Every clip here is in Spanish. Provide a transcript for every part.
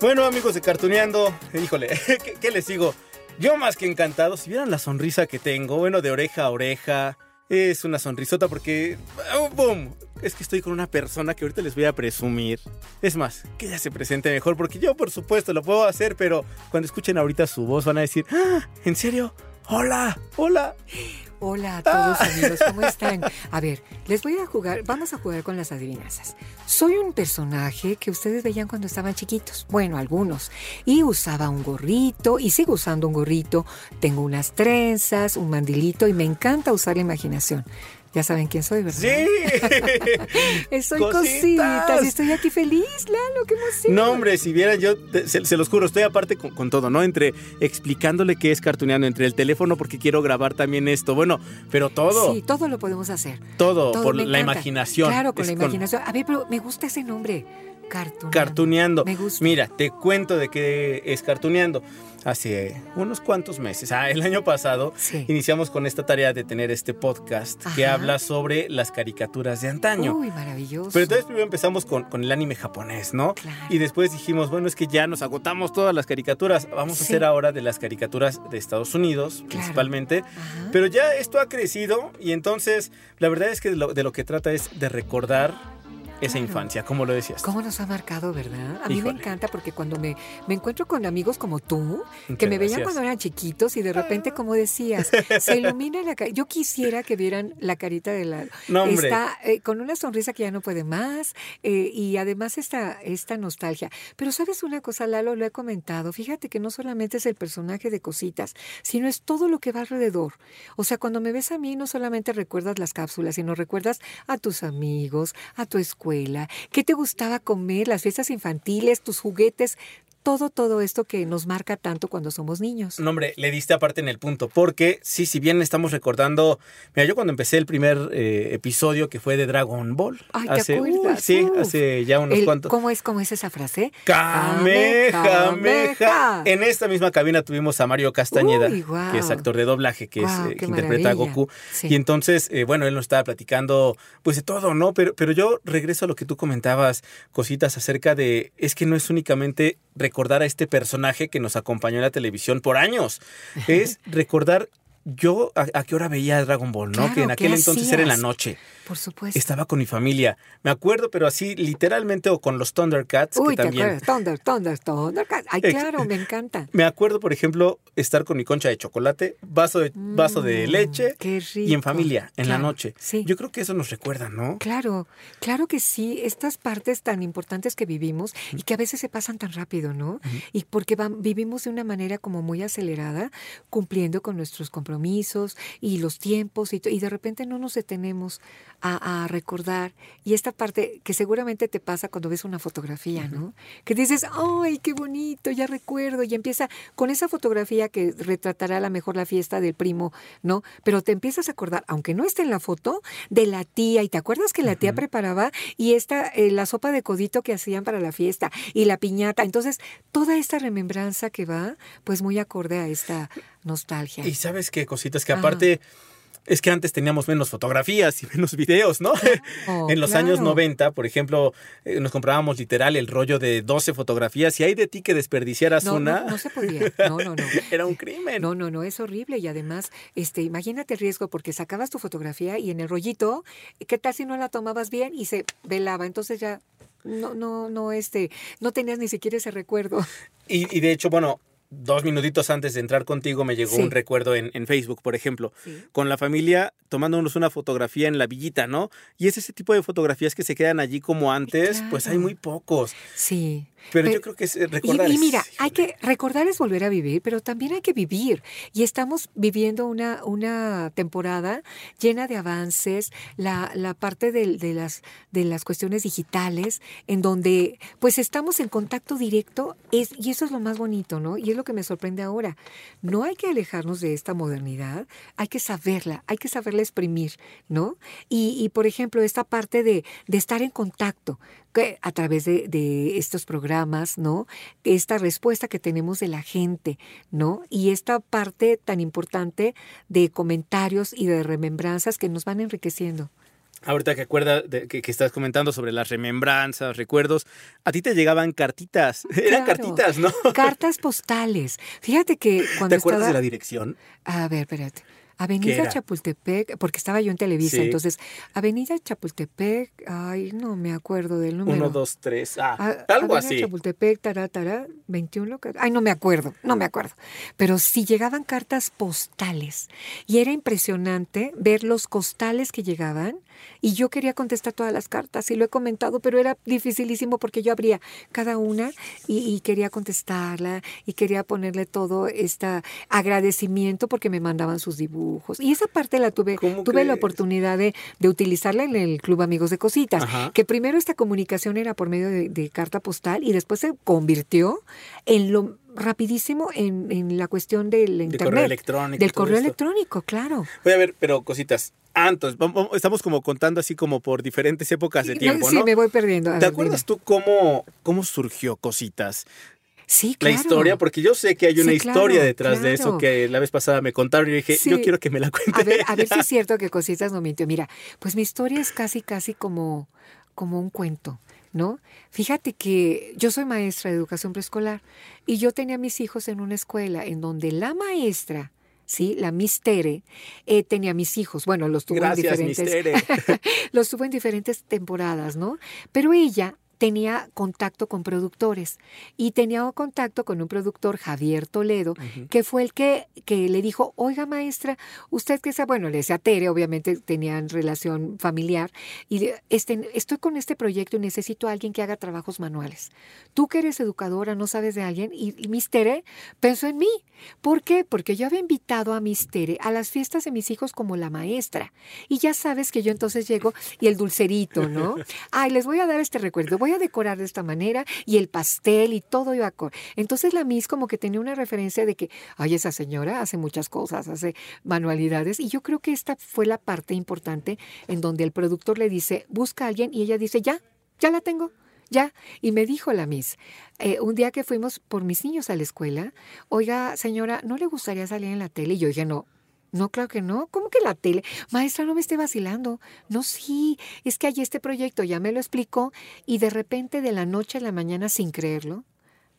Bueno, amigos de Cartuneando, híjole, ¿qué, les digo? Yo más que encantado, si vieran la sonrisa que tengo, bueno, de oreja a oreja, es una sonrisota porque... ¡oh, ¡Boom! Es que estoy con una persona que ahorita les voy a presumir. Es más, que ella se presente mejor, porque yo por supuesto lo puedo hacer, pero cuando escuchen ahorita su voz van a decir, ¡Ah! ¿En serio? Hola, hola. Hola a todos amigos, ¿cómo están? A ver, les voy a jugar, vamos a jugar con las adivinanzas. Soy un personaje que ustedes veían cuando estaban chiquitos, bueno, algunos, y usaba un gorrito y sigo usando un gorrito, tengo unas trenzas, un mandilito y me encanta usar la imaginación. Ya saben quién soy, ¿verdad? Sí. Soy Cositas. estoy aquí feliz, Lalo, qué emoción. No, hombre, si vieran, yo te- se, se los juro, estoy aparte con, con todo, ¿no? Entre explicándole qué es cartuneando, entre el teléfono porque quiero grabar también esto, bueno, pero todo, Sí, todo lo podemos hacer. todo, Todo, por la imaginación. Claro, con Es la imaginación. A ver, pero me gusta ese nombre. Cartuneando. Cartuneando. Me gusta. Mira, te cuento de qué es cartuneando. Hace unos cuantos meses, ah, el año pasado, Sí. iniciamos con esta tarea de tener este podcast que habla sobre las caricaturas de antaño. Uy, maravilloso. Pero entonces primero empezamos con, con el anime japonés, ¿no? Claro. Y después dijimos, bueno, es que ya nos agotamos todas las caricaturas. Vamos a hacer ahora de las caricaturas de Estados Unidos, principalmente. Ajá. Pero ya esto ha crecido y entonces la verdad es que de lo, de lo que trata es de recordar esa Claro. infancia, como lo decías. ¿Cómo nos ha marcado, verdad? A mí me Híjole. encanta porque cuando me, me encuentro con amigos como tú, que Muchas me veían gracias. cuando eran chiquitos y de repente, como decías, se ilumina la cara. Yo quisiera que vieran la carita de la... No. Está eh, con una sonrisa que ya no puede más eh, y además esta, esta nostalgia. Pero sabes una cosa, Lalo, lo he comentado. Fíjate que no solamente es el personaje de cositas, sino es todo lo que va alrededor. O sea, cuando me ves a mí, no solamente recuerdas las cápsulas, sino recuerdas a tus amigos, a tu escuela, qué te gustaba comer, las fiestas infantiles, tus juguetes, todo, todo esto que nos marca tanto cuando somos niños. No, hombre, le diste aparte en el punto, porque sí, si bien estamos recordando, mira, yo cuando empecé el primer eh, episodio que fue de Dragon Ball, Ay, ¿te hace, uy, acuerdas? sí, Uf. hace ya unos El- cuantos. ¿Cómo es, cómo es esa frase? Kamehameha. En esta misma cabina tuvimos a Mario Castañeda, Uy, que es actor de doblaje, que, es, eh, que interpreta a. Goku. Sí. Y entonces, eh, bueno, él nos estaba platicando, pues de todo, ¿no? Pero, pero yo regreso a lo que tú comentabas, cositas acerca de, es que no es únicamente recordar a este personaje que nos acompañó en la televisión por años, es recordar yo a, a qué hora veía Dragon Ball, ¿no? Que en ¿qué aquel entonces era en la noche. Por supuesto. Estaba con mi familia. Me acuerdo, pero así literalmente o con los Thundercats, Uy, que ¿te también. acuerdas? Thunder, Thunder, Thundercats. Ay, claro, me encanta. Me acuerdo, por ejemplo, estar con mi concha de chocolate, vaso de, vaso de Mm, leche qué y en rico. familia, en la noche. sí. Yo creo que eso nos recuerda, ¿no? Claro, claro que sí, estas partes tan importantes que vivimos y que a veces se pasan tan rápido, ¿no? Y porque vivimos de una manera como muy acelerada, cumpliendo con nuestros compromisos y los tiempos y, de repente no nos detenemos a, a recordar. Y esta parte que seguramente te pasa cuando ves una fotografía, ¿no? Que dices, ¡ay, qué bonito! Ya recuerdo. Y empieza con esa fotografía que retratará a lo mejor la fiesta del primo, ¿no? Pero te empiezas a acordar, aunque no esté en la foto, de la tía. Y te acuerdas que la tía preparaba y esta, eh, la sopa de codito que hacían para la fiesta y la piñata. Entonces, toda esta remembranza que va, pues muy acorde a esta nostalgia. Y sabes qué cositas que Ajá. aparte es que antes teníamos menos fotografías y menos videos, ¿no? en los años claro. 90, por ejemplo, eh, nos comprábamos literal el rollo de 12 fotografías y hay de ti que desperdiciaras No, una. no, no se podía. No, no, no. Era un crimen. No, no, no, es horrible y además, este, imagínate el riesgo porque sacabas tu fotografía y en el rollito, ¿qué tal si no la tomabas bien y se velaba? Entonces ya no, no, no, este, no tenías ni siquiera ese recuerdo. Y, y de hecho, bueno, dos minutitos antes de entrar contigo me llegó Sí. un recuerdo en, en Facebook, por ejemplo, Sí. con la familia tomándonos una fotografía en la villita, ¿no? Y es ese tipo de fotografías que se quedan allí como antes, pues hay muy pocos. Sí, Pero, Pero- yo creo que es, eh, Y, recordar y es- mira, hay que recordar es volver a vivir, pero también hay que vivir. Y estamos viviendo una, una temporada llena de avances, la, la parte del- de, las, de las cuestiones digitales, en donde pues estamos en contacto directo, es, y eso es lo más bonito, ¿no? Y es lo que me sorprende ahora. No hay que alejarnos de esta modernidad, hay que saberla, hay que saberla exprimir, ¿no? Y, y, por ejemplo, esta parte de, de estar en contacto que a través de, de estos programas, ¿no? Esta respuesta que tenemos de la gente, ¿no? Y esta parte tan importante de comentarios y de remembranzas que nos van enriqueciendo. Ahorita que acuerda de, que, que estás comentando sobre las remembranzas, recuerdos, a ti te llegaban cartitas. Eran cartitas, ¿no? Cartas postales. Fíjate que cuando ¿Te acuerdas estaba... de la dirección? A ver, espérate. ¿Qué Avenida? Chapultepec, porque estaba yo en Televisa, Sí. entonces, Avenida Chapultepec, ay, no me acuerdo del número. Uno, dos, tres. Ah, Ah, algo Avenida así. Chapultepec, tará, tará, 21 loca- Ay, no me acuerdo, no me acuerdo. Pero sí llegaban cartas postales. Y era impresionante ver los costales que llegaban. Y yo quería contestar todas las cartas y lo he comentado, pero era dificilísimo porque yo abría cada una y, y quería contestarla y quería ponerle todo este agradecimiento porque me mandaban sus dibujos. Y esa parte la tuve, ¿Cómo tuve la oportunidad de, de utilizarla en el Club Amigos de Cositas Ajá. que primero esta comunicación era por medio de, de carta postal y después se convirtió en lo rapidísimo en, en la cuestión del De internet. correo electrónico. Del correo esto. electrónico, claro. Voy a ver, pero cositas. Antes, vamos- estamos como contando así como por diferentes épocas de tiempo, sí, ¿no? me voy perdiendo. A ¿Te ver, acuerdas tú cómo, cómo surgió cositas? Sí, La claro. historia, porque yo sé que hay una Sí, historia claro, detrás de eso que la vez pasada me contaron y dije, Sí. yo quiero que me la cuente. A ver, a ver si es cierto que Cositas no mintió. Mira, pues mi historia es casi, casi como, como un cuento, ¿no? Fíjate que yo soy maestra de educación preescolar y yo tenía a mis hijos en una escuela en donde la maestra, ¿sí? La Miss Tere, eh, tenía mis hijos. Bueno, los tuvo Gracias, en diferentes... Los tuvo en diferentes temporadas, ¿no? Pero ella tenía contacto con productores y tenía contacto con un productor, Javier Toledo, que fue el que, que le dijo, oiga maestra, usted que sea, bueno, le decía Tere, obviamente tenían relación familiar, y le- este, estoy con este proyecto y necesito a alguien que haga trabajos manuales. Tú que eres educadora, no sabes de alguien, y, y Miss Tere pensó en mí. ¿Por qué? Porque yo había invitado a Miss Tere a las fiestas de mis hijos como la maestra. Y ya sabes que yo entonces llego y el dulcerito, ¿no? Ay, les voy a dar este recuerdo, voy a decorar de esta manera y el pastel y todo iba a cor. Entonces la Miss como que tenía una referencia de que, ay, esa señora hace muchas cosas, hace manualidades. Y yo creo que esta fue la parte importante en donde el productor le dice, busca a alguien y ella dice, ya, ya la tengo. Ya, y me dijo la Miss, eh, un día que fuimos por mis niños a la escuela, oiga, señora, ¿no le gustaría salir en la tele? Y yo dije, no, no, claro que no. ¿Cómo que la tele? Maestra, no me esté vacilando. No, sí, es que hay este proyecto, ya me lo explicó, y de repente de la noche a la mañana, sin creerlo,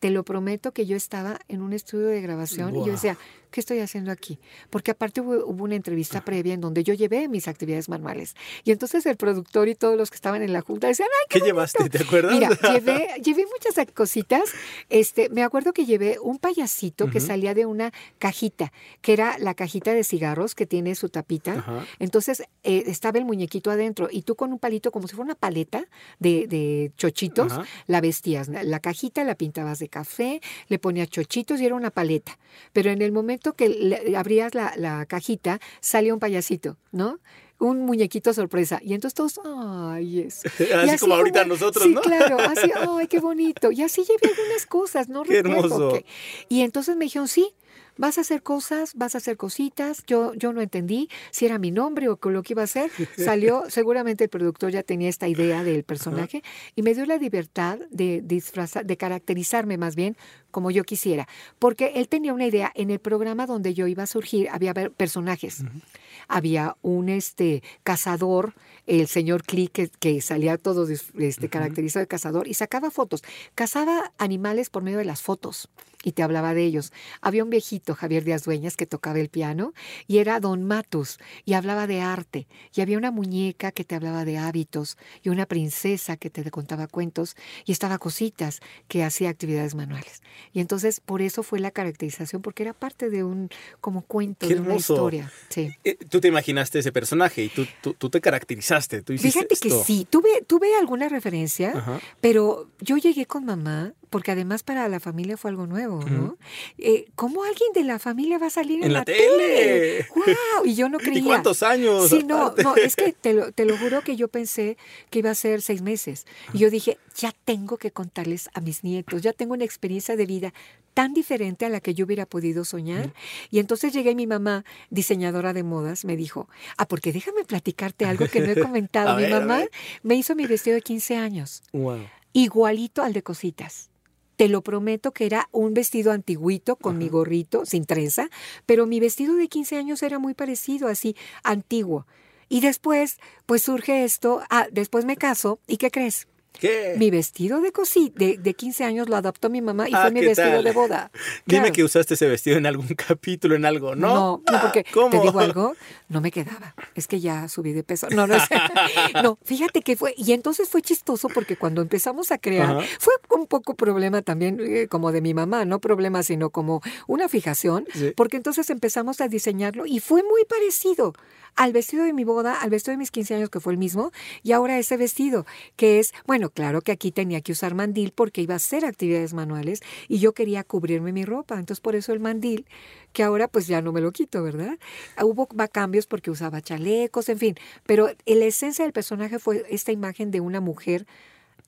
te lo prometo que yo estaba en un estudio de grabación y yo decía, ¿qué estoy haciendo aquí? Porque aparte hubo, hubo una entrevista previa en donde yo llevé mis actividades manuales. Y entonces el productor y todos los que estaban en la junta decían, ¡ay, ¿Qué llevaste? ¿Te acuerdas? Mira, llevé, llevé muchas cositas. Este, me acuerdo que llevé un payasito que salía de una cajita, que era la cajita de cigarros que tiene su tapita. Entonces eh, estaba el muñequito adentro y tú con un palito como si fuera una paleta de, de chochitos, la vestías. La cajita la pintabas de café, le ponías chochitos y era una paleta. Pero en el momento que le- abrías la, la cajita, salía un payasito, ¿no? Un muñequito sorpresa. Y entonces todos, ay, es. Así como ahorita nosotros, sí, ¿no? claro, así, ay, qué bonito. Y así llevé algunas cosas, no Qué recuerdo hermoso. qué. Y entonces me dijeron, sí, vas a hacer cosas, vas a hacer cositas. Yo, yo no entendí si era mi nombre o lo que iba a hacer. Salió, seguramente el productor ya tenía esta idea del personaje y me dio la libertad de disfrazar, de caracterizarme más bien como yo quisiera. Porque él tenía una idea, en el programa donde yo iba a surgir había personajes. Había un este cazador, el señor Click, que, que salía todo este, caracterizado de cazador y sacaba fotos. Cazaba animales por medio de las fotos y te hablaba de ellos. Había un viejito, Javier Díaz Dueñas, que tocaba el piano, y era Don Matus, y hablaba de arte. Y había una muñeca que te hablaba de hábitos, y una princesa que te contaba cuentos, y estaba Cositas, que hacía actividades manuales. Y entonces, por eso fue la caracterización, porque era parte de un como cuento, Qué de una historia. Sí. Eh, Tú te imaginaste ese personaje y tú, tú, tú te caracterizaste. Tú hiciste Fíjate que sí, tuve, tuve alguna referencia, Ajá. pero yo llegué con mamá, porque además para la familia fue algo nuevo, ¿no? Eh, ¿Cómo alguien de la familia va a salir en, En la tele? ¡Wow! Y yo no creía. ¿Y cuántos años? Sí, no, no, es que te lo, te lo juro que yo pensé que iba a ser seis meses. Y yo dije, ya tengo que contarles a mis nietos, ya tengo una experiencia de vida tan diferente a la que yo hubiera podido soñar. Y entonces llegué y mi mamá, diseñadora de modas, me dijo, ah, porque déjame platicarte algo que no he comentado. Mi ver, mamá me hizo mi vestido de 15 años, Wow. igualito al de cositas. Te lo prometo que era un vestido antiguito con mi gorrito, sin trenza, pero mi vestido de 15 años era muy parecido, así, antiguo. Y después, pues surge esto, ah, después me caso, ¿y qué crees? ¿Qué? Mi vestido de, cosi de, de 15 años lo adoptó mi mamá y Ah, fue mi ¿qué vestido tal? de boda. Dime Claro. que usaste ese vestido en algún capítulo, en algo, ¿no? No, no, porque ¿Cómo? te digo algo, no me quedaba. Es que ya subí de peso. No, no es. No, fíjate que fue. Y entonces fue chistoso porque cuando empezamos a crear, Ajá. fue un poco problema también, eh, como de mi mamá, no problema, sino como una fijación, Sí. porque entonces empezamos a diseñarlo y fue muy parecido al vestido de mi boda, al vestido de mis 15 años, que fue el mismo, y ahora ese vestido, que es, bueno, claro que aquí tenía que usar mandil porque iba a hacer actividades manuales y yo quería cubrirme mi ropa, entonces por eso el mandil, que ahora pues ya no me lo quito, ¿verdad? Hubo cambios porque usaba chalecos, en fin, pero la esencia del personaje fue esta imagen de una mujer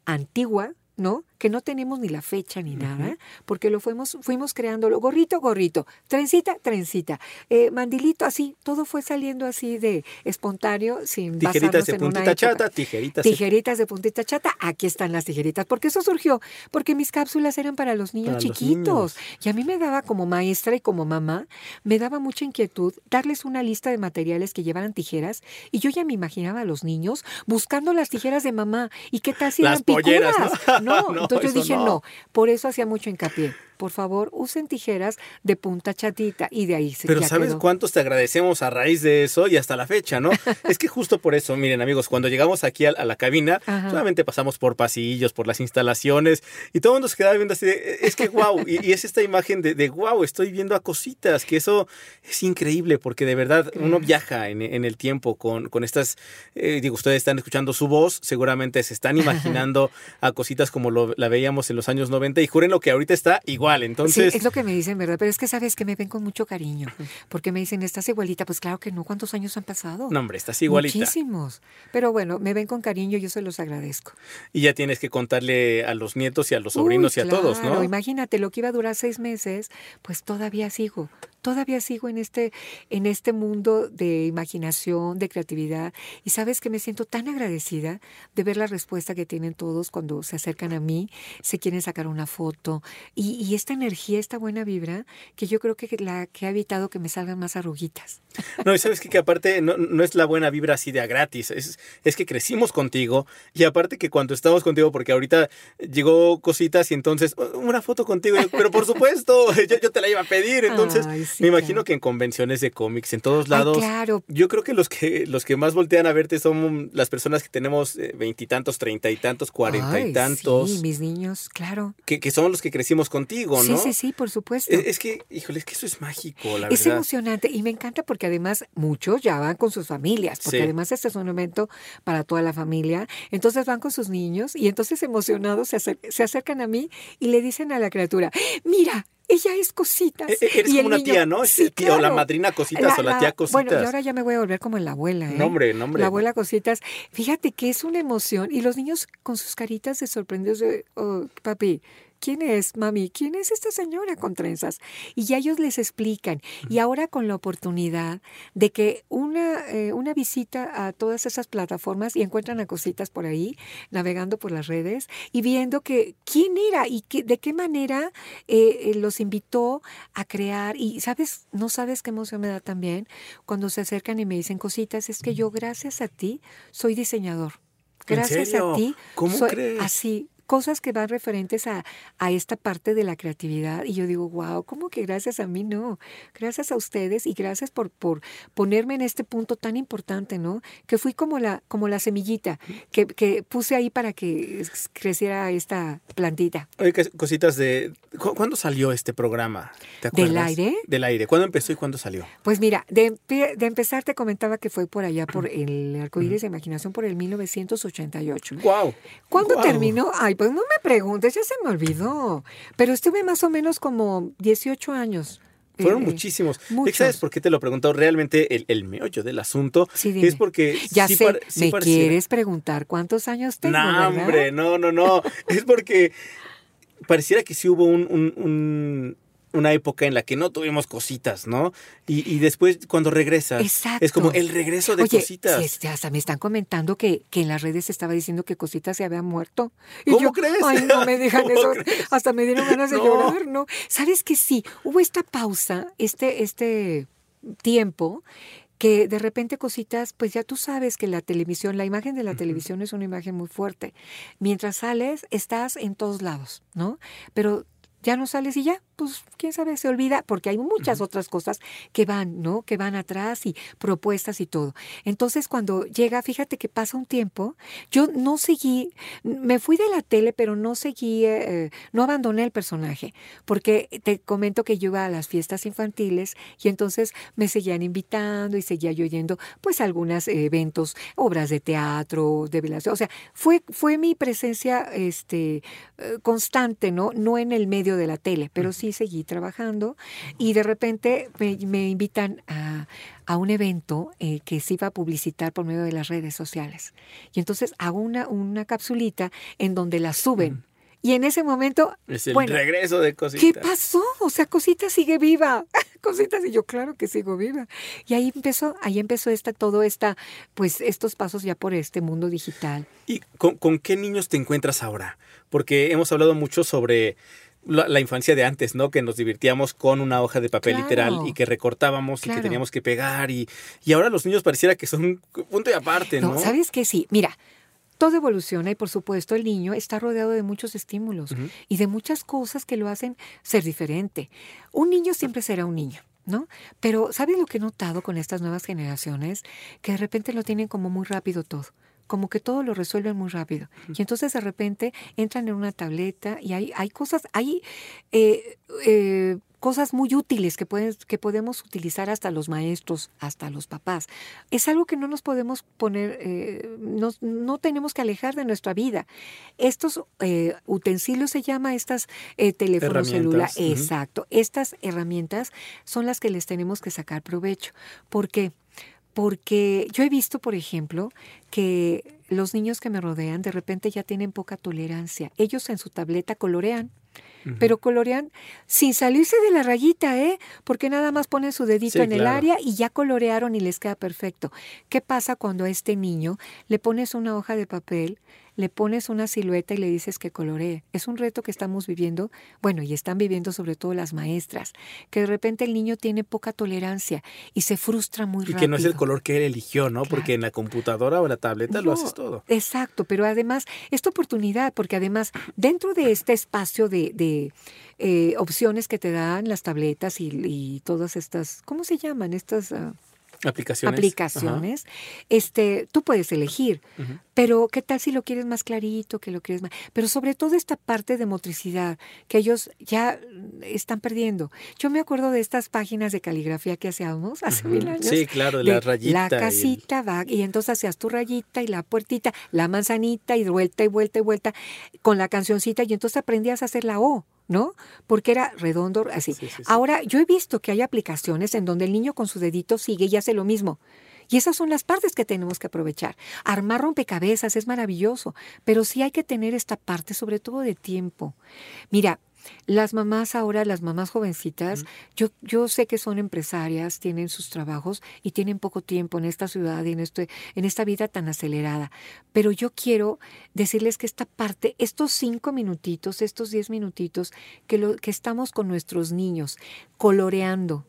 antigua, ¿no? Que no tenemos ni la fecha ni nada, porque lo fuimos, fuimos creándolo, gorrito, gorrito, trencita, trencita, eh, mandilito, así, todo fue saliendo así de espontáneo, sin Tijeritas basarnos de en una puntita chata, tijeritas Tijeritas de puntita chata, aquí están las tijeritas. Porque eso surgió, porque mis cápsulas eran para los niños Para los chiquitos. Y a mí me daba como maestra y como mamá, me daba mucha inquietud darles una lista de materiales que llevaran tijeras. Y yo ya me imaginaba a los niños buscando las tijeras de mamá. ¿Y qué tal si Las eran polleras, picudas? ¿no? No, No, entonces yo dije no. no. Por eso hacía mucho hincapié. Por favor, usen tijeras de punta chatita. Y de ahí se Pero ya ¿sabes quedó. cuántos te agradecemos a raíz de eso y hasta la fecha, no? es que justo por eso, miren amigos, cuando llegamos aquí a, a la cabina, Ajá. solamente pasamos por pasillos, por las instalaciones y todo el mundo se quedaba viendo así de, es que wow, y, y es esta imagen de, de wow, estoy viendo a cositas, que eso es increíble porque de verdad uno viaja en, en el tiempo con, con estas, eh, digo, ustedes están escuchando su voz, seguramente se están imaginando a cositas como lo, la veíamos en los años 90 y juren lo que ahorita está igual, entonces... Sí, es lo que me dicen, ¿verdad? Pero es que sabes que me ven con mucho cariño. Porque me dicen, ¿estás igualita? Pues claro que no. ¿Cuántos años han pasado? No, hombre, estás igualita. Muchísimos. Pero bueno, me ven con cariño, yo se los agradezco. Y ya tienes que contarle a los nietos y a los sobrinos Uy, y a todos, ¿no? Imagínate, lo que iba a durar seis meses, pues todavía sigo. Todavía sigo en este, en este mundo de imaginación, de creatividad. Y sabes que me siento tan agradecida de ver la respuesta que tienen todos cuando se acercan a mí, se quieren sacar una foto. Y, y esta energía, esta buena vibra, que yo creo que la que ha evitado que me salgan más arruguitas. No, y sabes qué? que aparte no, no es la buena vibra así de a gratis, es, es que crecimos contigo y aparte que cuando estamos contigo, porque ahorita llegó cositas y entonces, "Oh, una foto contigo, pero por supuesto, yo, yo te la iba a pedir, entonces Ay, sí, me imagino claro. que en convenciones de cómics, en todos Ay, lados, claro. yo creo que los que los que más voltean a verte son las personas que tenemos eh, veintitantos, treinta y tantos, cuarenta y tantos, Sí, mis niños, claro. que, que somos los que crecimos contigo, Sí, ¿no? sí, sí, por supuesto. Es, es que, híjole, es que eso es mágico, la Es verdad. emocionante y me encanta porque además muchos ya van con sus familias, porque Sí. además este es un evento para toda la familia. Entonces van con sus niños y entonces emocionados se, acer- se acercan a mí y le dicen a la criatura, mira, ella es cositas. E- Eres Y como una niño, tía, ¿no? Sí, Tía o la madrina cositas o la tía cositas. Bueno, y ahora ya me voy a volver como la abuela, ¿eh? No, hombre, no, hombre. La abuela cositas. Fíjate que es una emoción y los niños con sus caritas de sorprendidos de, oh, papi, ¿quién es, mami? ¿Quién es esta señora con trenzas? Y ya ellos les explican. Y ahora con la oportunidad de que una, eh, una visita a todas esas plataformas y encuentran a cositas por ahí, navegando por las redes y viendo que quién era y que, de qué manera eh, eh, los invitó a crear. Y sabes, no sabes qué emoción me da también cuando se acercan y me dicen cositas, es que yo gracias a ti soy diseñador. ¿En Gracias a ti ¿Cómo soy crees? así cosas que van referentes a, a esta parte de la creatividad. Y yo digo, wow, ¿cómo que gracias a mí? No, gracias a ustedes y gracias por, por ponerme en este punto tan importante, ¿no? Que fui como la, como la semillita que, que puse ahí para que creciera esta plantita. Oye, cositas de... ¿cu- ¿Cuándo salió este programa? ¿Te ¿Del acuerdas? aire? Del aire. ¿Cuándo empezó y cuándo salió? Pues mira, de, de empezar te comentaba que fue por allá, por el arcoíris de imaginación, por el 1988. ¡Wow! ¿Cuándo Guau. terminó? Ay, pues no me preguntes, ya se me olvidó. Pero estuve más o menos como 18 años. Fueron eh, muchísimos. muchos. ¿Sabes por qué te lo he preguntado? Realmente el, el meollo del asunto Sí, es porque... Ya sí sé, par- sí ¿me pareciera- quieres preguntar cuántos años tengo? No, verdad? hombre, no, no, no. es porque pareciera que sí hubo un, un- un- una época en la que no tuvimos cositas, ¿no? Y, y después cuando regresas, Exacto. es como el regreso de Oye, cositas. sí, este, hasta me están comentando que, que en las redes se estaba diciendo que Cositas se había muerto. Y ¿Cómo yo, crees? Ay, no me ¿Cómo eso. crees? Hasta me dieron ganas de No. llorar, ¿no? ¿Sabes que sí? Hubo esta pausa, este, este tiempo que de repente cositas, pues ya tú sabes que la televisión, la imagen de la televisión es una imagen muy fuerte. Mientras sales, estás en todos lados, ¿no? Pero ya no sales y ya, pues quién sabe, se olvida, porque hay muchas otras cosas que van, ¿no? Que van atrás y propuestas y todo. Entonces, cuando llega, fíjate que pasa un tiempo, yo no seguí, me fui de la tele, pero no seguí, eh, no abandoné el personaje, porque te comento que yo iba a las fiestas infantiles y entonces me seguían invitando y seguía yo oyendo, pues, algunos eventos, obras de teatro, de velación, o sea, fue, fue mi presencia, este, eh, constante, ¿no? No en el medio de la tele, pero sí seguí trabajando y de repente me, me invitan a, a un evento eh, que se iba a publicitar por medio de las redes sociales. Y entonces hago una, una capsulita en donde la suben. Y en ese momento, es el bueno, regreso de cositas. ¿qué pasó? O sea, Cosita sigue viva. Cositas y yo, claro que sigo viva. Y ahí empezó, ahí empezó esta, todo esta, pues estos pasos ya por este mundo digital. ¿Y con, con qué niños te encuentras ahora? Porque hemos hablado mucho sobre la, la infancia de antes, ¿no? Que nos divirtíamos con una hoja de papel Claro. literal y que recortábamos y que teníamos que pegar y, y ahora los niños pareciera que son punto y aparte, ¿no? No, ¿sabes qué? Sí, mira, todo evoluciona y por supuesto el niño está rodeado de muchos estímulos y de muchas cosas que lo hacen ser diferente. Un niño siempre será un niño. ¿No? Pero ¿sabes lo que he notado con estas nuevas generaciones? Que de repente lo tienen como muy rápido todo, como que todo lo resuelven muy rápido. Y entonces de repente entran en una tableta y hay, hay cosas, hay eh, eh, cosas muy útiles que, pueden, que podemos utilizar hasta los maestros, hasta los papás. Es algo que no nos podemos poner, eh, nos- no tenemos que alejar de nuestra vida. Estos eh, utensilios se llama estas eh, teléfonos celular. Herramientas, ujú. Exacto. Estas herramientas son las que les tenemos que sacar provecho. ¿Por qué? Porque yo he visto, por ejemplo, que los niños que me rodean de repente ya tienen poca tolerancia. Ellos en su tableta colorean, pero colorean sin salirse de la rayita, ¿eh? Porque nada más ponen su dedito Sí, en el área y ya colorearon y les queda perfecto. ¿Qué pasa cuando a este niño le pones una hoja de papel, le pones una silueta y le dices que coloree? Es un reto que estamos viviendo, bueno, y están viviendo sobre todo las maestras, que de repente el niño tiene poca tolerancia y se frustra muy Y rápido. que no es el color que él eligió, ¿no? Claro. Porque en la computadora o la tableta lo haces todo. Exacto, pero además, esta oportunidad, porque además, dentro de este espacio de, de, eh, opciones que te dan las tabletas y, y todas estas, ¿cómo se llaman? Estas ah, Aplicaciones. aplicaciones, este, tú puedes elegir. Pero, ¿qué tal si lo quieres más clarito, que lo quieres más? Pero sobre todo esta parte de motricidad que ellos ya están perdiendo. Yo me acuerdo de estas páginas de caligrafía que hacíamos hace mil años. Sí, claro, la rayita. La y el- casita va, y entonces hacías tu rayita y la puertita, la manzanita y vuelta y vuelta y vuelta con la cancioncita y entonces aprendías a hacer la O, ¿no? Porque era redondo, así. Sí, sí, sí. Ahora, yo he visto que hay aplicaciones en donde el niño con su dedito sigue y hace lo mismo. Y esas son las partes que tenemos que aprovechar. Armar rompecabezas es maravilloso, pero sí hay que tener esta parte, sobre todo de tiempo. Mira, las mamás ahora, las mamás jovencitas, yo, yo sé que son empresarias, tienen sus trabajos y tienen poco tiempo en esta ciudad y en, este, en esta vida tan acelerada. Pero yo quiero decirles que esta parte, estos cinco minutitos, estos diez minutitos que, lo, que estamos con nuestros niños coloreando,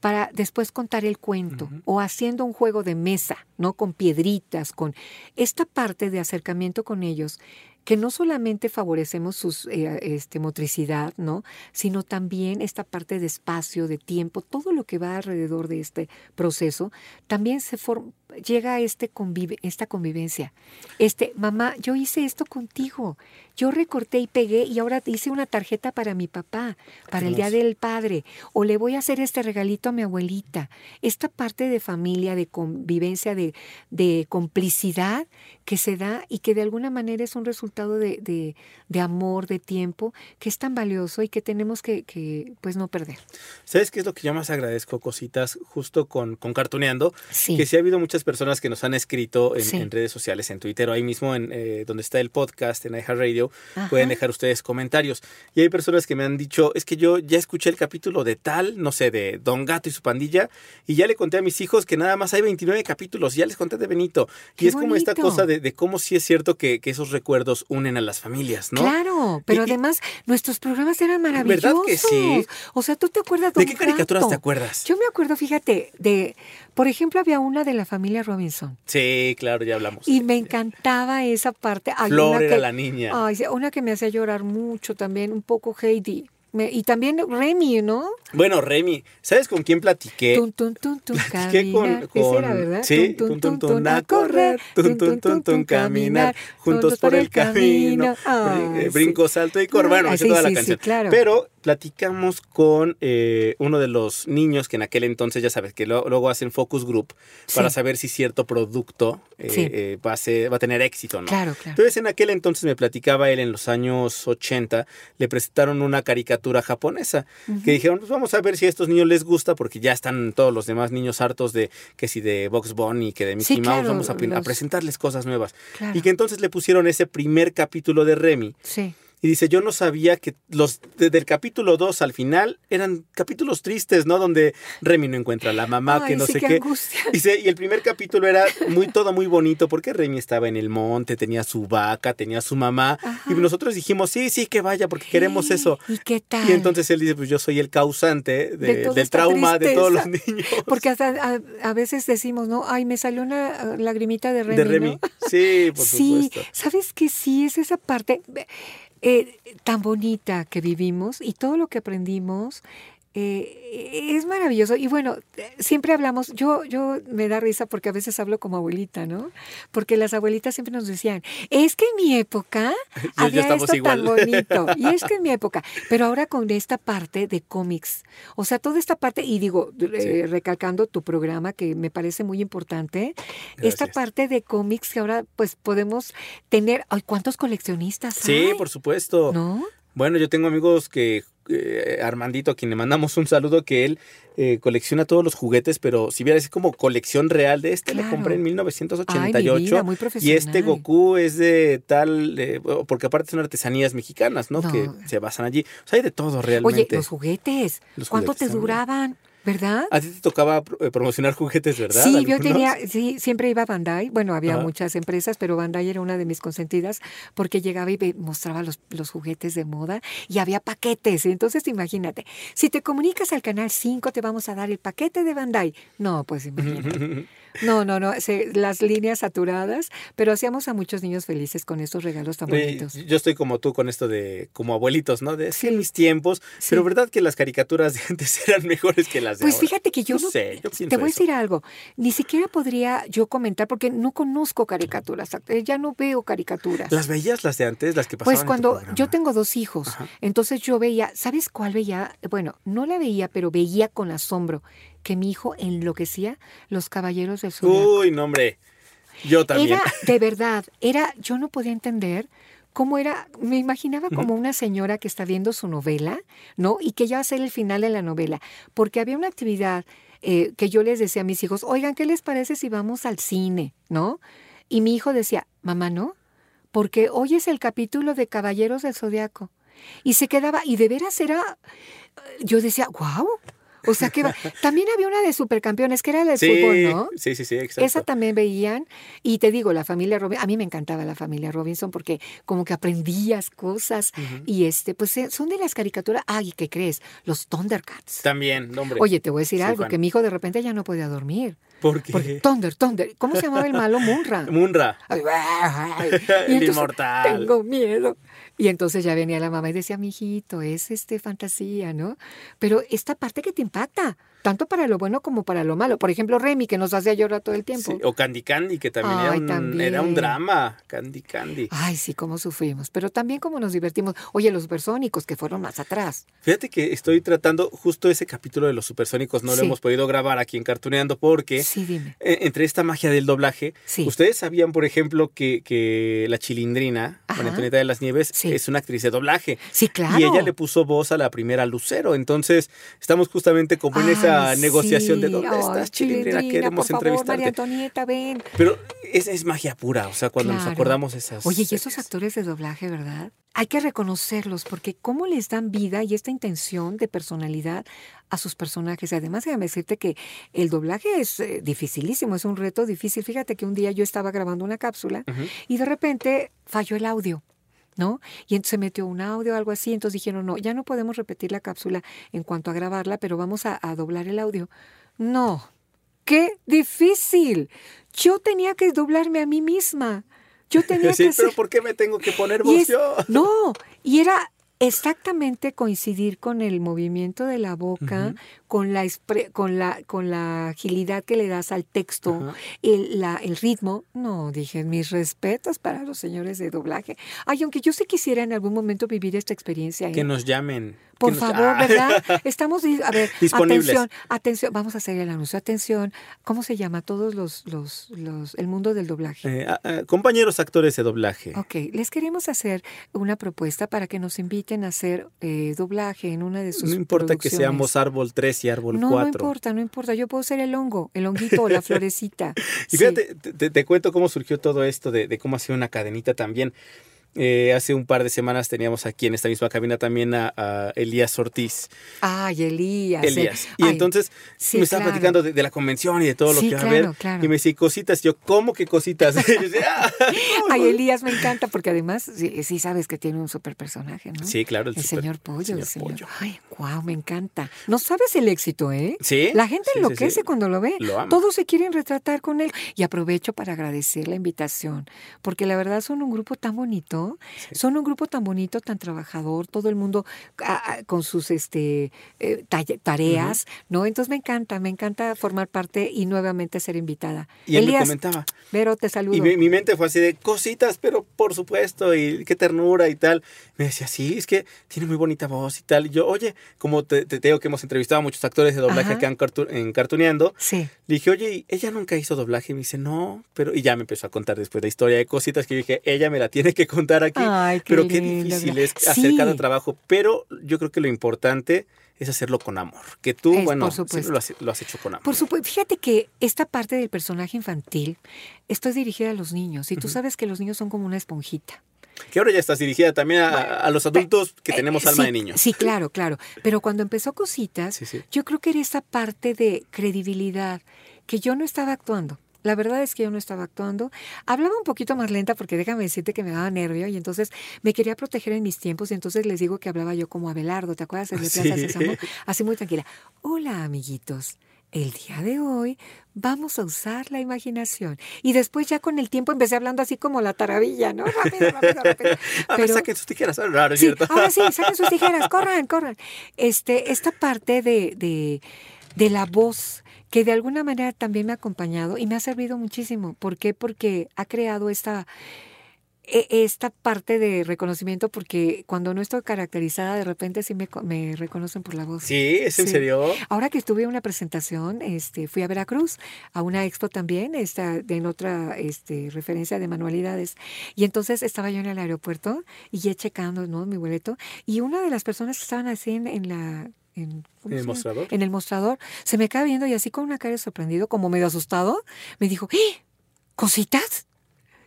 para después contar el cuento o haciendo un juego de mesa, ¿no? Con piedritas, con esta parte de acercamiento con ellos que no solamente favorecemos su este, motricidad, ¿no? Sino también esta parte de espacio, de tiempo, todo lo que va alrededor de este proceso, también se forma llega a este convive, esta convivencia. Este, mamá, yo hice esto contigo. Yo recorté y pegué y ahora hice una tarjeta para mi papá, para el Día del Padre. O le voy a hacer este regalito a mi abuelita. Esta parte de familia, de convivencia, de, de complicidad que se da y que de alguna manera es un resultado de, de, de amor, de tiempo, que es tan valioso y que tenemos que, que, pues no perder. ¿Sabes qué es lo que yo más agradezco, cositas, justo con, con Cartuneando? Sí. Que sí ha habido muchas personas que nos han escrito en, Sí. en redes sociales, en Twitter o ahí mismo en eh, donde está el podcast, en iHeartRadio, Ajá. pueden dejar ustedes comentarios. Y hay personas que me han dicho, es que yo ya escuché el capítulo de tal, no sé, de Don Gato y su pandilla, y ya le conté a mis hijos que nada más hay 29 capítulos, ya les conté de Benito. ¡Qué y es como esta cosa de, de cómo sí es cierto que, que esos recuerdos unen a las familias, ¿no? Claro, pero Y- además nuestros programas eran ¿Verdad maravillosos. que sí? O sea, ¿tú te acuerdas ¿De qué caricaturas te acuerdas? Yo me acuerdo, fíjate, de, por ejemplo, había una de la familia Robinson. Sí, claro, ya hablamos. Y me encantaba esa parte. Hay Flor una era que- la niña. Ay, una que me hacía llorar mucho también, un poco Heidi. Me- y también Remy, ¿no? Bueno, Remy, ¿sabes con quién platiqué? Tun, tun, tun, tun, Platiqué caminar. Ese era, ¿verdad? Sí, a correr, caminar, juntos por el camino, eh, sí. brinco, salto y correr. Bueno, Ah, sí, toda la sí, canción. claro. Pero platicamos con eh, uno de los niños que en aquel entonces, ya sabes, que lo- luego hacen focus group para Sí. saber si cierto producto eh, Sí. eh, va, a ser- va a tener éxito no. Claro, claro. Entonces, en aquel entonces me platicaba él en los años 80, le presentaron una caricatura japonesa que dijeron, pues vamos a ver si a estos niños les gusta, porque ya están todos los demás niños hartos de que si de Box Bunny, que de Mickey Sí, Mouse, claro, vamos a, presentarles cosas nuevas. Claro. Y que entonces le pusieron ese primer capítulo de Remy. Sí. Y dice, yo no sabía que los desde el capítulo 2 al final eran capítulos tristes, ¿no? Donde Remy no encuentra a la mamá, Ay, que no sí, sé qué. Dice, y el primer capítulo era muy todo muy bonito porque Remy estaba en el monte, tenía su vaca, tenía su mamá. Ajá. Y nosotros dijimos, sí, sí, que vaya porque queremos eso. ¿Y qué tal? Y entonces él dice, pues yo soy el causante de- De toda del trauma de todos los niños. Porque hasta a, a veces decimos, ¿no? Ay, me salió una lagrimita de Remy, de Remy. ¿no? Sí, por sí, supuesto. ¿sabes que sí? Es esa parte eh, tan bonita que vivimos y todo lo que aprendimos eh, es maravilloso. Y bueno, siempre hablamos, yo, yo me da risa porque a veces hablo como abuelita, ¿no? Porque las abuelitas siempre nos decían, es que en mi época había esto igual. tan bonito. Y es que en mi época, pero ahora con esta parte de cómics, o sea, toda esta parte, y digo, eh, recalcando tu programa que me parece muy importante, esta parte de cómics que ahora pues podemos tener, ay, ¿cuántos coleccionistas Sí, hay? por supuesto. ¿No? Bueno, yo tengo amigos que eh, Armandito, a quien le mandamos un saludo, que él eh, colecciona todos los juguetes, pero si vieras es como colección real de este, le compré en Ay, 1988. mi vida, muy y este Goku es de tal, eh, porque aparte son artesanías mexicanas, ¿no? No. Que se basan allí. O sea, hay de todo realmente. Oye, los juguetes, Los ¿cuánto juguetes te también. duraban? ¿Verdad? A ti te tocaba eh, promocionar juguetes, ¿verdad? Sí, yo tenía, sí, siempre iba a Bandai. Bueno, había Ajá. muchas empresas, pero Bandai era una de mis consentidas porque llegaba y mostraba los, los juguetes de moda y había paquetes. Entonces, imagínate, si te comunicas al canal 5, te vamos a dar el paquete de Bandai. No, pues imagínate. No, no, no, se- las líneas saturadas, pero hacíamos a muchos niños felices con estos regalos tan bonitos. Yo estoy como tú con esto de como abuelitos, ¿no? De Sí. en mis tiempos, Sí. pero verdad que las caricaturas de antes eran mejores que las de Pues ahora. fíjate que yo no, sé, yo te voy a decir algo, ni siquiera podría yo comentar porque no conozco caricaturas, eh, ya no veo caricaturas. ¿Las veías las de antes, las que pasaban Pues en tu cuando yo tengo dos hijos, Ajá. entonces yo veía, ¿sabes cuál veía? Bueno, no la veía, pero veía con asombro que mi hijo enloquecía los caballeros del Zodiaco. Uy, no, hombre. Yo también. Era, de verdad, era, yo no podía entender cómo era, me imaginaba como una señora que está viendo su novela, ¿no? Y que ya va a ser el final de la novela, porque había una actividad eh, que yo les decía a mis hijos, oigan, ¿qué les parece si vamos al cine, ¿no? Y mi hijo decía, mamá, no, porque hoy es el capítulo de Caballeros del Zodiaco. Y se quedaba, y de veras era, yo decía, wow. O sea que también había una de supercampeones, que era la de sí, fútbol, ¿no? sí, sí, sí, exacto. Esa también veían. Y te digo, la familia Robinson, a mí me encantaba la familia Robinson porque como que aprendías cosas. Y este, pues eh, son de las caricaturas. Ay, ¿qué crees? Los Thundercats. También, hombre. Oye, te voy a decir algo, fan. que mi hijo de repente ya no podía dormir. ¿Por qué? Porque Thunder, Thunder. ¿Cómo se llamaba el malo? Munra. Munra. Ay, ay. Y entonces, inmortal. Tengo miedo. Y entonces ya venía la mamá y decía, mijito, es este fantasía, ¿no? Pero esta parte que te impacta, tanto para lo bueno como para lo malo. Por ejemplo, Remy, que nos hacía llorar todo el tiempo. Sí, O Candy Candy, que también, era, un, también. era un drama. Candy Candy. Ay, sí, cómo sufrimos. Pero también cómo nos divertimos. Oye, los supersónicos que fueron más atrás. Fíjate que estoy tratando justo ese capítulo de los supersónicos, no lo hemos podido grabar aquí en Cartuneando porque Sí, dime. eh, entre esta magia del doblaje, Sí. ustedes sabían, por ejemplo, que, que la chilindrina. María Antonieta de las Nieves, es una actriz de doblaje. Sí, claro. Y ella le puso voz a la primera Lucero. Entonces, estamos justamente como en esa Ay, negociación de dónde Ay, estás, Chilindrina, queremos por favor, María. Antonieta, ven. Pero esa es magia pura, o sea, cuando nos acordamos esas. Oye, y esos actores de doblaje, ¿verdad? Hay que reconocerlos porque cómo les dan vida y esta intención de personalidad a sus personajes. Además, déjame decirte que el doblaje es eh, dificilísimo, es un reto difícil. Fíjate que un día yo estaba grabando una cápsula y de repente falló el audio. ¿No? Y entonces se metió un audio o algo así, entonces dijeron, no, ya no podemos repetir la cápsula en cuanto a grabarla, pero vamos a, a doblar el audio. No, qué difícil. Yo tenía que doblarme a mí misma. Yo tenía Sí, que pero hacer... ¿por qué me tengo que poner voz es- yo? No, y era exactamente coincidir con el movimiento de la boca, con, la con, la, con la agilidad que le das al texto, el, la- el ritmo. No, dije, mis respetos para los señores de doblaje. Ay, aunque yo sí quisiera en algún momento vivir esta experiencia. ¿eh? Que nos llamen. Por nos- favor, Ah. ¿verdad? Estamos, a ver, Disponibles. atención, atención, vamos a hacer el anuncio, atención, ¿cómo se llama? Todos los, los, los, el mundo del doblaje. Eh, ah, ah, compañeros actores de doblaje. Ok, les queremos hacer una propuesta para que nos inviten a hacer eh, doblaje en una de sus No importa que seamos árbol 3 y árbol No, 4. no importa, no importa. Yo puedo ser el hongo, el honguito o la florecita. Y Sí. fíjate, te, te- te cuento cómo surgió todo esto de, de cómo hacía una cadenita también. Eh, hace un par de semanas teníamos aquí en esta misma cabina también a, a Elías Ortiz. Ay, Elías. eh. Elías. Y Ay, entonces sí, me estaba claro. platicando de, de la convención y de todo lo Sí, que va a haber. claro. Y me decía, cositas. Yo, ¿cómo que cositas? Y yo decía, "Ah, Ay, no". Elías me encanta porque además sí, sí sabes que tiene un super personaje, ¿no? Sí, claro, el, El super- señor Pollo, señor el señor. Pollo. Ay, wow, me encanta. No sabes el éxito, ¿eh? Sí. La gente enloquece cuando lo ve. Lo ama. Todos se quieren retratar con él. Y aprovecho para agradecer la invitación, porque la verdad son un grupo tan bonito, son un grupo tan bonito, tan trabajador, todo el mundo ah, ah, con sus este eh, tareas, ¿no? Entonces me encanta, me encanta formar parte y nuevamente ser invitada. Y él me comentaba. Vero, te saludo. Y mi, mi mente fue así de cositas, pero por supuesto, y qué ternura y tal. Me decía, sí, es que tiene muy bonita voz y tal. Y yo, oye, como te, te digo que hemos entrevistado a muchos actores de doblaje Ajá. acá en, Cartu- en Cartuneando, Sí. le dije, oye, ¿y ella nunca hizo doblaje. Y me dice, no, pero. Y ya me empezó a contar después la historia de cositas que yo dije, ella me la tiene que contar aquí. Ay, qué pero qué difícil ¿verdad? es hacer cada trabajo. Pero yo creo que lo importante es hacerlo con amor. Que tú, Es, bueno, siempre lo has, lo has hecho con amor. Por supuesto, fíjate que esta parte del personaje infantil estoy dirigida a los niños y tú sabes que los niños son como una esponjita. Que ahora ya estás dirigida también a, a los adultos que Eh, tenemos sí, alma de niño. Sí, claro, claro. Pero cuando empezó Cositas, Sí, sí. yo creo que era esa parte de credibilidad que yo no estaba actuando. La verdad es que yo no estaba actuando. Hablaba un poquito más lenta porque déjame decirte que me daba nervio y entonces me quería proteger en mis tiempos y entonces les digo que hablaba yo como Abelardo, ¿te acuerdas? El de Plaza Sí. Sésamo? Así muy tranquila. Hola, amiguitos. El día de hoy vamos a usar la imaginación. Y después ya con el tiempo empecé hablando así como la taravilla, ¿no? Rápido, rápido, rápido. A ver, Pero- saquen sus tijeras. Ah, Raro, es Sí, cierto. ahora sí, saquen sus tijeras, corran, corran. Este, esta parte de, de, de la voz que de alguna manera también me ha acompañado y me ha servido muchísimo. ¿Por qué? Porque ha creado esta, e- esta parte de reconocimiento, porque cuando no estoy caracterizada, de repente sí me, me reconocen por la voz. Sí, ¿es en serio? Ahora que estuve en una presentación, este, fui a Veracruz, a una expo también, esta, en otra este, referencia de manualidades. Y entonces estaba yo en el aeropuerto y ya checando ¿no? mi boleto. Y una de las personas que estaban así en, en la... En, ¿cómo ¿En el mostrador? En el mostrador. Se me queda viendo y así con una cara de sorprendido, como medio asustado, me dijo, "¡Eh! ¿cositas?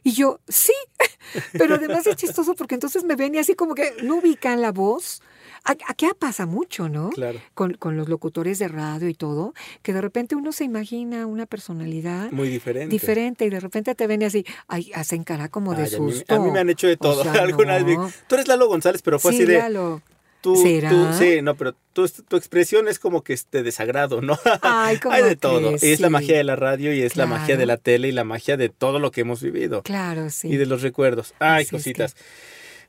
Y yo, sí, pero además es chistoso porque entonces me ven y así como que no ubican la voz. A- Aquí pasa mucho, ¿no? Claro. con, con los locutores de radio y todo, que de repente uno se imagina una personalidad Muy diferente. diferente y de repente te ven y así, ay, hacen cara como de Ay, a, mí, susto. a mí me han hecho de O todo. sea, Alguna vez no. me- Tú eres Lalo González, pero fue sí, así de. Lalo. Tú, tú- sí, no, pero tu, tu expresión es como que es de desagrado, ¿no? Ay, ¿cómo Hay de todo. crees? Es la magia de la radio y es la magia de la tele y la magia de todo lo que hemos vivido. Claro, sí. Y de los recuerdos. Ay, Así es cositas.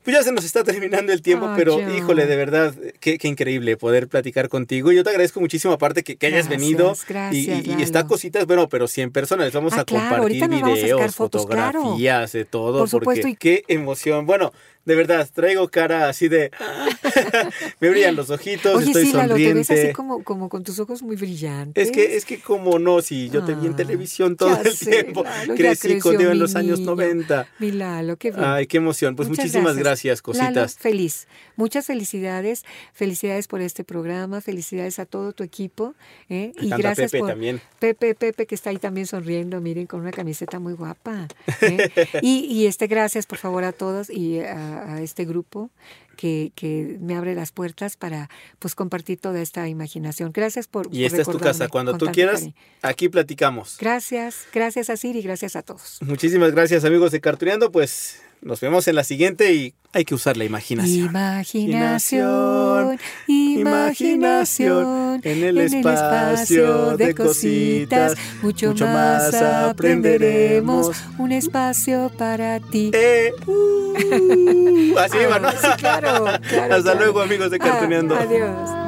Pues ya se nos está terminando el tiempo, pero híjole, de verdad, qué, qué increíble poder platicar contigo. Yo te agradezco muchísimo, aparte, que, que hayas Gracias, venido. gracias, y, y- y está cositas, bueno, pero 100 personas. Les vamos Ah, a claro, compartir vamos a videos, fotos, claro. fotografías, de todo. Por supuesto, Porque y- qué emoción. Bueno, de verdad, traigo cara así de. Me brillan los ojitos, Oye, estoy sí, Lalo, te ves así como, como con tus ojos muy brillantes. Es que, es que como no, si yo te vi en Ah, televisión todo el sé, tiempo, Lalo, crecí contigo en los años niño. 90. Mi Lalo, qué bien. Ay, qué emoción. Pues Muchas muchísimas gracias, cositas. Lalo, feliz. Muchas felicidades. Felicidades por este programa. Felicidades a todo tu equipo. ¿eh? Y Anda gracias Pepe por también. Pepe, Pepe, que está ahí también sonriendo, miren, con una camiseta muy guapa. ¿eh? y, y este, gracias por favor a todos y a, a este grupo que, que me abre las puertas para pues compartir toda esta imaginación. Gracias por Y por esta es tu casa. Cuando tú quieras, cariño. aquí platicamos. Gracias, gracias a Siri, gracias a todos. Muchísimas gracias, amigos de Cartuneando. Pues nos vemos en la siguiente y hay que usar la imaginación. Imaginación, imaginación, en el espacio de cositas, mucho más aprenderemos, un espacio para ti. Eh, uh, así Ah, claro, claro, Hasta claro. luego, amigos de Cartuneando. Ah, adiós.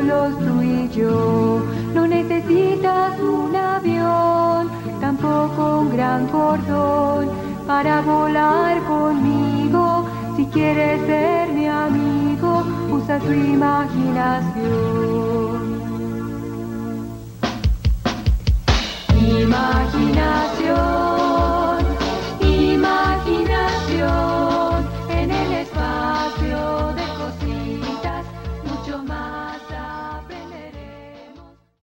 Solos tú y yo. No necesitas un avión, tampoco un gran cordón para volar conmigo. Si quieres ser mi amigo, usa tu imaginación. Imaginación.